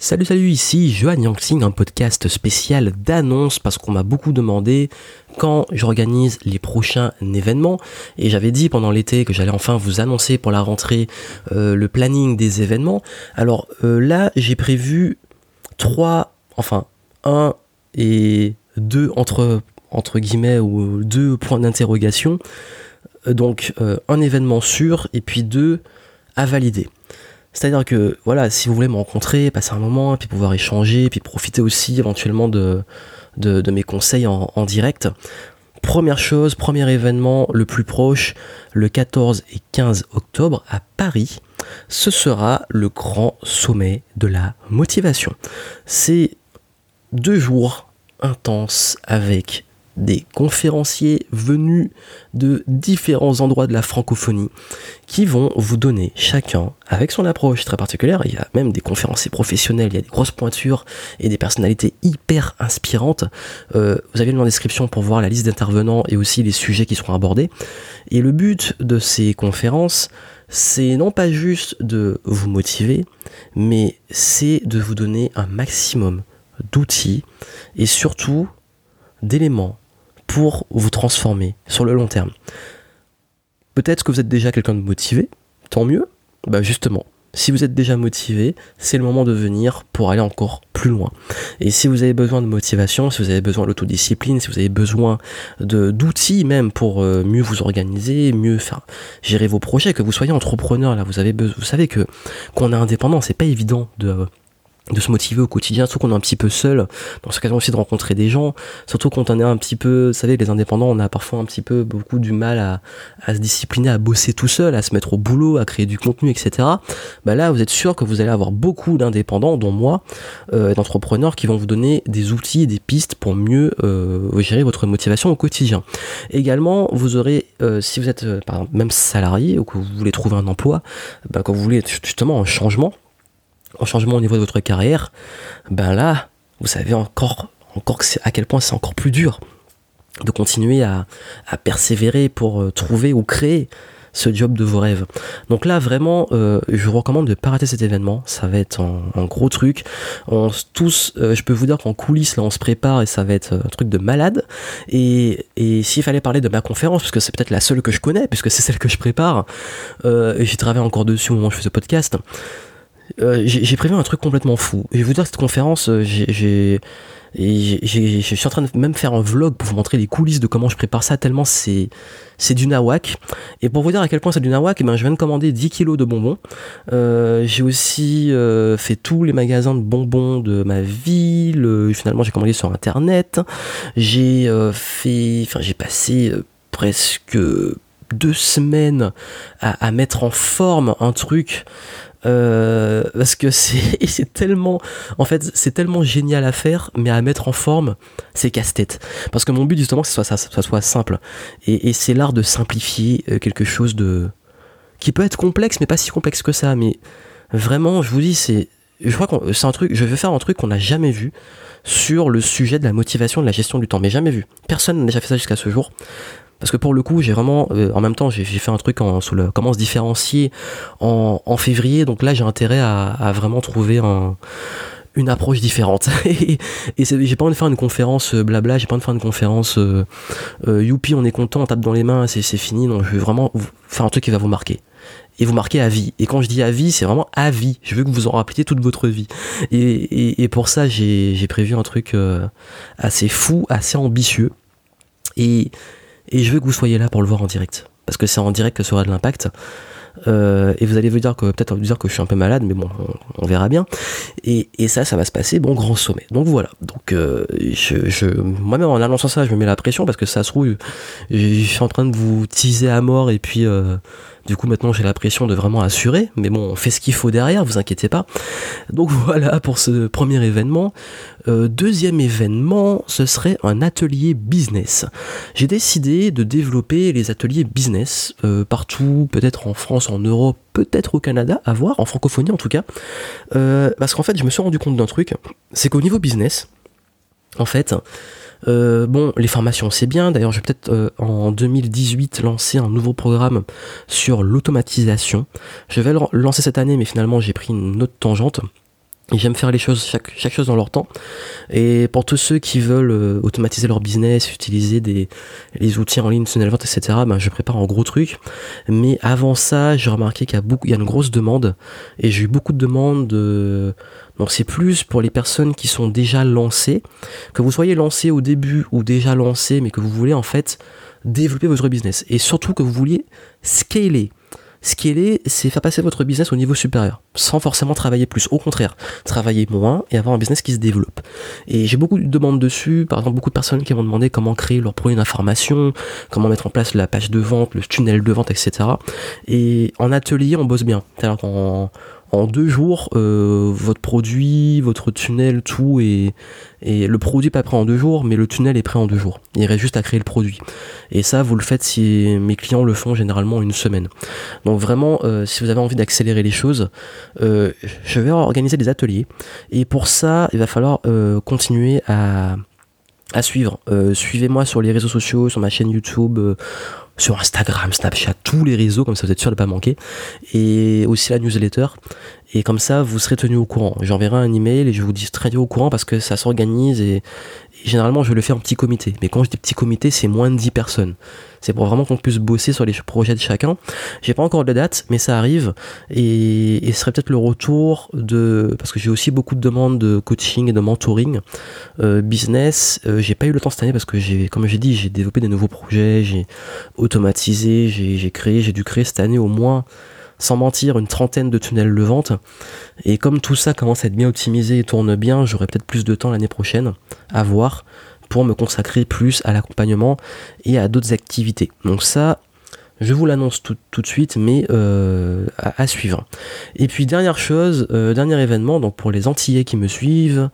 Salut salut ici Johan Yangxing, un podcast spécial d'annonce parce qu'on m'a beaucoup demandé quand j'organise les prochains événements et j'avais dit pendant l'été que j'allais enfin vous annoncer pour la rentrée euh, le planning des événements. Alors euh, là j'ai prévu trois, enfin un et deux entre, entre guillemets ou deux points d'interrogation. Euh, donc un événement sûr et puis deux à valider. C'est-à-dire que, voilà, si vous voulez me rencontrer, passer un moment, puis pouvoir échanger, puis profiter aussi éventuellement de, de, mes conseils en, direct, Première chose, premier événement le plus proche, le 14 et 15 octobre à Paris, ce sera le grand sommet de la motivation. C'est deux jours intenses avec des conférenciers venus de différents endroits de la francophonie qui vont vous donner chacun, avec son approche très particulière, il y a même des conférenciers professionnels, il y a des grosses pointures et des personnalités hyper inspirantes. Euh, vous avez le lien en description pour voir la liste d'intervenants et aussi les sujets qui seront abordés. Et le but de ces conférences, c'est non pas juste de vous motiver, mais c'est de vous donner un maximum d'outils et surtout d'éléments pour vous transformer sur le long terme. Peut-être que vous êtes déjà quelqu'un de motivé, tant mieux. Bah justement, si vous êtes déjà motivé, c'est le moment de venir pour aller encore plus loin. Et si vous avez besoin de motivation, si vous avez besoin d'autodiscipline, si vous avez besoin d'outils même pour euh, mieux vous organiser, mieux gérer vos projets, que vous soyez entrepreneur, là, vous avez vous savez que qu'on est indépendant, c'est pas évident de de se motiver au quotidien, surtout qu'on est un petit peu seul, dans ce cas aussi de rencontrer des gens, surtout quand on est un petit peu, vous savez, les indépendants, on a parfois un petit peu beaucoup du mal à, se discipliner, à bosser tout seul, à se mettre au boulot, à créer du contenu, etc. Bah là, vous êtes sûr que vous allez avoir beaucoup d'indépendants, dont moi, euh, d'entrepreneurs, qui vont vous donner des outils, des pistes pour mieux euh, gérer votre motivation au quotidien. Également, vous aurez, euh, si vous êtes euh, par même salarié ou que vous voulez trouver un emploi, bah, quand vous voulez justement un changement, en changement au niveau de votre carrière, ben là, vous savez encore, encore à quel point c'est encore plus dur de continuer à, persévérer pour euh, trouver ou créer ce job de vos rêves. Donc là, vraiment, euh, je vous recommande de ne pas rater cet événement. Ça va être un, gros truc. On, tous, euh, je peux vous dire qu'en coulisses, là, on se prépare et ça va être un truc de malade. Et, et s'il fallait parler de ma conférence, parce que c'est peut-être la seule que je connais, puisque c'est celle que je prépare, et j'ai travaillé encore dessus au moment où je fais ce podcast, euh, j'ai prévu un truc complètement fou. je vais vous dire cette conférence, euh, j'ai je suis en train de même faire un vlog pour vous montrer les coulisses de comment je prépare ça tellement c'est du nawak. Et pour vous dire à quel point c'est du nawak eh ben je viens de commander 10 kilos de bonbons. Euh, j'ai aussi fait tous les magasins de bonbons de ma ville. Finalement j'ai commandé sur internet. J'ai fait enfin j'ai passé presque deux semaines à, mettre en forme un truc euh, parce que c'est tellement en fait c'est tellement génial à faire mais à mettre en forme c'est casse-tête. Parce que mon but justement c'est que ça, ça, soit simple. Et, et c'est l'art de simplifier euh, quelque chose de qui peut être complexe mais pas si complexe que ça. Mais vraiment je vous dis c'est je crois que c'est un truc je veux faire un truc qu'on n'a jamais vu sur le sujet de la motivation de la gestion du temps mais jamais vu personne n'a déjà fait ça jusqu'à ce jour parce que pour le coup, j'ai vraiment, euh, en même temps, j'ai fait un truc en, sur le comment se différencier en, février. Donc là, j'ai intérêt à, vraiment trouver un, une approche différente. et, j'ai pas envie de faire une conférence euh, blabla, j'ai pas envie de faire une conférence euh, euh, youpi, on est content, on tape dans les mains, c'est fini. Non, je veux vraiment faire un truc qui va vous marquer et vous marquer à vie. Et quand je dis à vie, c'est vraiment à vie. Je veux que vous en rappeliez toute votre vie. Et, et, et pour ça, j'ai prévu un truc assez fou, assez ambitieux. Et et je veux que vous soyez là pour le voir en direct. Parce que c'est en direct que sera de l'impact. Euh, et vous allez vous dire que peut-être vous dire que je suis un peu malade, mais bon, on, verra bien. Et, et, ça, ça va se passer, bon, grand sommet. Donc voilà. Donc euh, je, je moi-même en annonçant ça, je me mets la pression parce que ça se trouve, je suis en train de vous teaser à mort et puis euh, du coup, maintenant, j'ai la pression de vraiment assurer, mais bon, on fait ce qu'il faut derrière, vous inquiétez pas. Donc voilà pour ce premier événement. Euh, deuxième événement, ce serait un atelier business. J'ai décidé de développer les ateliers business euh, partout, peut-être en France, en Europe, peut-être au Canada, à voir, en francophonie en tout cas. Euh, parce qu'en fait, je me suis rendu compte d'un truc, c'est qu'au niveau business, en fait, euh, bon, les formations c'est bien. D'ailleurs, je vais peut-être euh, en 2018 lancer un nouveau programme sur l'automatisation. Je vais le lancer cette année, mais finalement j'ai pris une autre tangente. J'aime faire les choses, chaque, chaque chose dans leur temps. Et pour tous ceux qui veulent euh, automatiser leur business, utiliser des, les outils en ligne, tunnel vente, etc., ben, je prépare un gros truc. Mais avant ça, j'ai remarqué qu'il y a beaucoup, il y a une grosse demande. Et j'ai eu beaucoup de demandes de, donc c'est plus pour les personnes qui sont déjà lancées. Que vous soyez lancé au début ou déjà lancé, mais que vous voulez en fait développer votre business. Et surtout que vous vouliez scaler Scaler, c'est faire passer votre business au niveau supérieur, sans forcément travailler plus. Au contraire, travailler moins et avoir un business qui se développe. Et j'ai beaucoup de demandes dessus, par exemple beaucoup de personnes qui m'ont demandé comment créer leur produit d'information, comment mettre en place la page de vente, le tunnel de vente, etc. Et en atelier, on bosse bien. En deux jours, euh, votre produit, votre tunnel, tout est, et le produit pas prêt en deux jours, mais le tunnel est prêt en deux jours. Il reste juste à créer le produit. Et ça, vous le faites si mes clients le font généralement une semaine. Donc vraiment, euh, si vous avez envie d'accélérer les choses, euh, je vais organiser des ateliers. Et pour ça, il va falloir continuer à à suivre. Suivez-moi sur les réseaux sociaux, sur ma chaîne YouTube, sur Instagram, Snapchat, tous les réseaux, comme ça vous êtes sûr de ne pas manquer, et aussi la newsletter. Et comme ça, vous serez tenu au courant. J'enverrai un email et je vous dirai au courant parce que ça s'organise et, généralement je le fais en petit comité. Mais quand je dis petit comité, c'est moins de 10 personnes. C'est pour vraiment qu'on puisse bosser sur les projets de chacun. J'ai pas encore de date, mais ça arrive. Et, ce serait peut-être le retour de. Parce que j'ai aussi beaucoup de demandes de coaching et de mentoring euh, business. Euh, j'ai pas eu le temps cette année parce que j'ai, comme j'ai dit, j'ai développé des nouveaux projets, j'ai automatisé, j'ai créé, j'ai dû créer cette année au moins sans mentir, une trentaine de tunnels de vente. Et comme tout ça commence à être bien optimisé et tourne bien, j'aurai peut-être plus de temps l'année prochaine à voir pour me consacrer plus à l'accompagnement et à d'autres activités. Donc ça, je vous l'annonce tout, de suite, mais euh, à, suivre. Et puis dernière chose, euh, dernier événement, donc pour les Antillais qui me suivent,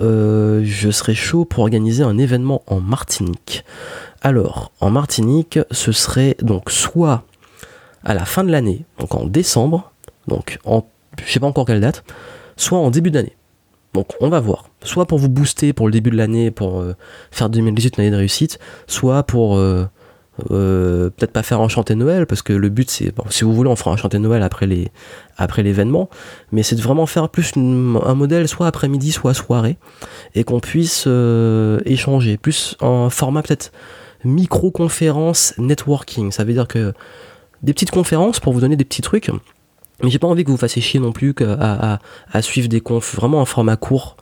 euh, je serai chaud pour organiser un événement en Martinique. Alors, en Martinique, ce serait donc soit à la fin de l'année, donc en décembre, donc en je sais pas encore quelle date, soit en début d'année. Donc on va voir. Soit pour vous booster pour le début de l'année, pour euh, faire 2018 une année de réussite, soit pour euh, euh, peut-être pas faire un chanté Noël, parce que le but c'est, bon, si vous voulez on fera un chanté Noël après les après l'événement, mais c'est de vraiment faire plus un modèle soit après-midi, soit soirée, et qu'on puisse échanger, plus en format peut-être micro-conférence networking. Ça veut dire que des petites conférences pour vous donner des petits trucs. Mais j'ai pas envie que vous fassiez chier non plus à, suivre des confs vraiment en format court,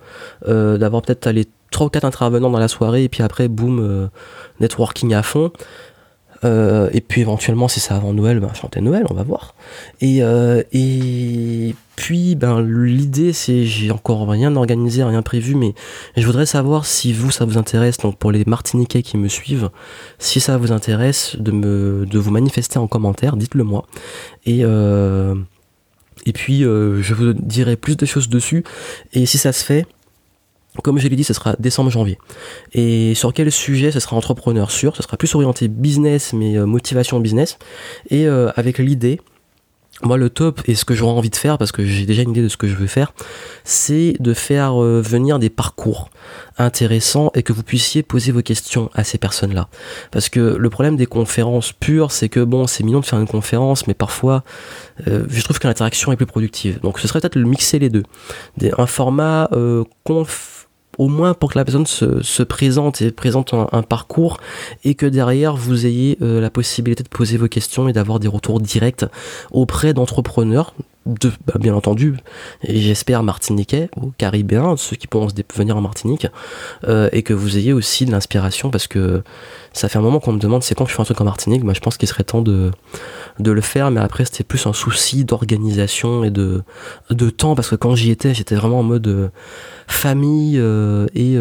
euh, d'avoir peut-être les 3 ou 4 intervenants dans la soirée et puis après, boum, euh, networking à fond. Euh, et puis éventuellement, si c'est avant Noël, ben, chanter Noël, on va voir. Et, euh, et puis, ben, l'idée, c'est, j'ai encore rien organisé, rien prévu, mais je voudrais savoir si vous, ça vous intéresse, donc pour les Martiniquais qui me suivent, si ça vous intéresse de, vous manifester en commentaire, dites-le moi. Et, euh, et puis, je vous dirai plus de choses dessus. Et si ça se fait, comme je l'ai dit, ce sera décembre-janvier. Et sur quel sujet Ce sera entrepreneur sûr, ce sera plus orienté business, mais euh, motivation business. Et euh, avec l'idée, moi le top et ce que j'aurais envie de faire, parce que j'ai déjà une idée de ce que je veux faire, c'est de faire euh, venir des parcours intéressants et que vous puissiez poser vos questions à ces personnes-là. Parce que le problème des conférences pures, c'est que bon, c'est mignon de faire une conférence, mais parfois, je trouve que l'interaction est plus productive. Donc ce serait peut-être le mixer les deux. Un format conf au moins pour que la personne se, présente et présente un, parcours et que derrière vous ayez euh, la possibilité de poser vos questions et d'avoir des retours directs auprès d'entrepreneurs de, bah, bien entendu, et j'espère martiniquais ou caribéens, ceux qui pourront venir en Martinique, euh, et que vous ayez aussi de l'inspiration parce que ça fait un moment qu'on me demande c'est quand je fais un truc en Martinique, moi je pense qu'il serait temps de, de le faire, mais après c'était plus un souci d'organisation et de, de temps parce que quand j'y étais, j'étais vraiment en mode euh, famille euh, et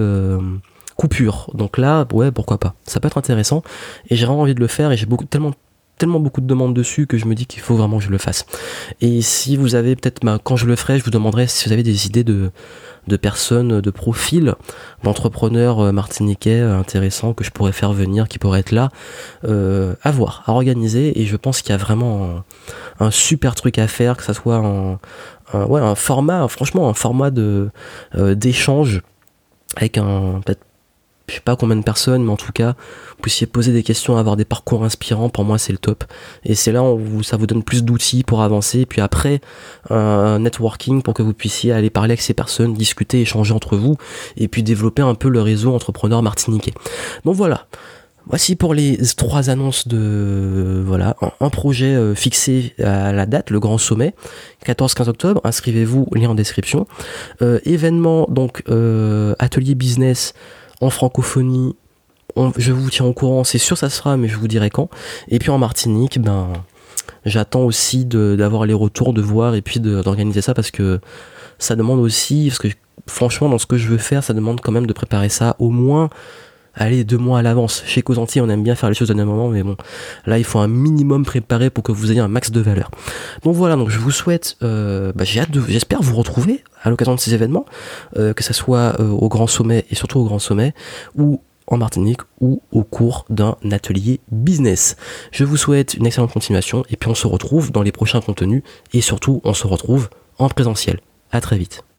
coupure. Donc là, ouais, pourquoi pas. Ça peut être intéressant et j'ai vraiment envie de le faire et j'ai beaucoup tellement tellement beaucoup de demandes dessus que je me dis qu'il faut vraiment que je le fasse. Et si vous avez peut-être, bah, quand je le ferai, je vous demanderai si vous avez des idées de, de personnes, de profils, d'entrepreneurs euh, martiniquais euh, intéressants que je pourrais faire venir, qui pourraient être là, euh, à voir, à organiser. Et je pense qu'il y a vraiment un, super truc à faire, que ça soit un, format, franchement, un format de d'échange avec un je sais pas combien de personnes, mais en tout cas, vous puissiez poser des questions, avoir des parcours inspirants, pour moi c'est le top. Et c'est là où ça vous donne plus d'outils pour avancer. Puis après, un networking pour que vous puissiez aller parler avec ces personnes, discuter, échanger entre vous, et puis développer un peu le réseau entrepreneur martiniquais. Donc voilà. Voici pour les trois annonces de voilà un, projet euh, fixé à la date, le grand sommet, 14-15 octobre. Inscrivez-vous, lien en description. Euh, événement donc euh, atelier business en francophonie. je vous tiens au courant, c'est sûr ça sera, mais je vous dirai quand. Et puis en Martinique, ben j'attends aussi d'avoir les retours, de voir et puis d'organiser ça parce que ça demande aussi, parce que franchement dans ce que je veux faire, ça demande quand même de préparer ça au moins allez, deux mois à l'avance. Chez Causanti, on aime bien faire les choses à un moment, mais bon, là, il faut un minimum préparer pour que vous ayez un max de valeur. Donc voilà, donc je vous souhaite, euh, bah, j'ai hâte de, j'espère vous retrouver à l'occasion de ces événements, euh, que ce soit euh, au Grand Sommet et surtout au Grand Sommet, ou en Martinique ou au cours d'un atelier business. Je vous souhaite une excellente continuation et puis on se retrouve dans les prochains contenus et surtout on se retrouve en présentiel. À très vite.